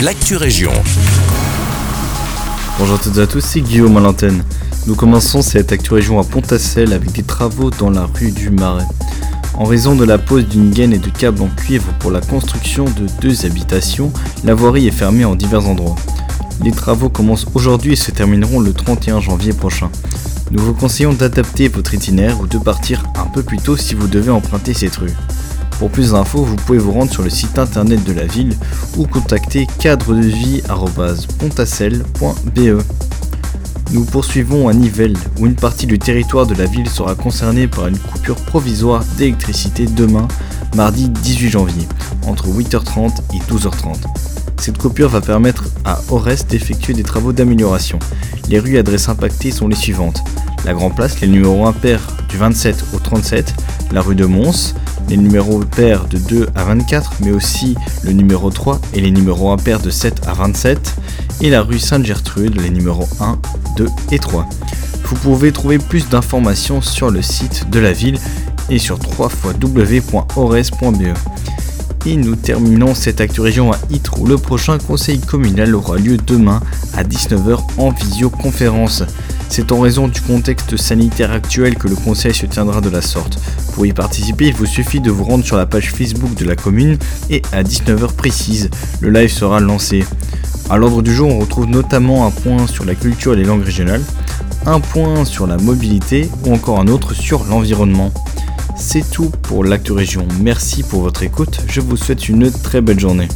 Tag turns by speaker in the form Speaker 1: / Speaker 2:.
Speaker 1: l'actu région.
Speaker 2: Bonjour à toutes et à tous, c'est Guillaume à. Nous commençons cette actu région à Pontacelle avec des travaux dans la rue du Marais. En raison de la pose d'une gaine et de câbles en cuivre pour la construction de deux habitations, la voirie est fermée en divers endroits. Les travaux commencent aujourd'hui et se termineront le 31 janvier prochain. Nous vous conseillons d'adapter votre itinéraire ou de partir un peu plus tôt si vous devez emprunter cette rue. Pour plus d'infos, vous pouvez vous rendre sur le site internet de la ville ou contacter cadredevie.pontacelle.be. Nous poursuivons à Nivelles, où une partie du territoire de la ville sera concernée par une coupure provisoire d'électricité demain, mardi 18 janvier, entre 8h30 et 12h30. Cette coupure va permettre à Ores d'effectuer des travaux d'amélioration. Les rues adresses impactées sont les suivantes. La Grand Place, les numéros impairs du 27 au 37, la rue de Mons, les numéros pairs de 2 à 24, mais aussi le numéro 3 et les numéros impairs de 7 à 27, et la rue Sainte-Gertrude, les numéros 1, 2 et 3. Vous pouvez trouver plus d'informations sur le site de la ville et sur www.ores.be. Et nous terminons cette actu région à Ytre où le prochain conseil communal aura lieu demain à 19h en visioconférence. C'est en raison du contexte sanitaire actuel que le conseil se tiendra de la sorte. Pour y participer, il vous suffit de vous rendre sur la page Facebook de la commune et à 19h précise, le live sera lancé. À l'ordre du jour, on retrouve notamment un point sur la culture et les langues régionales, un point sur la mobilité ou encore un autre sur l'environnement. C'est tout pour l'acte région. Merci pour votre écoute. Je vous souhaite une très belle journée.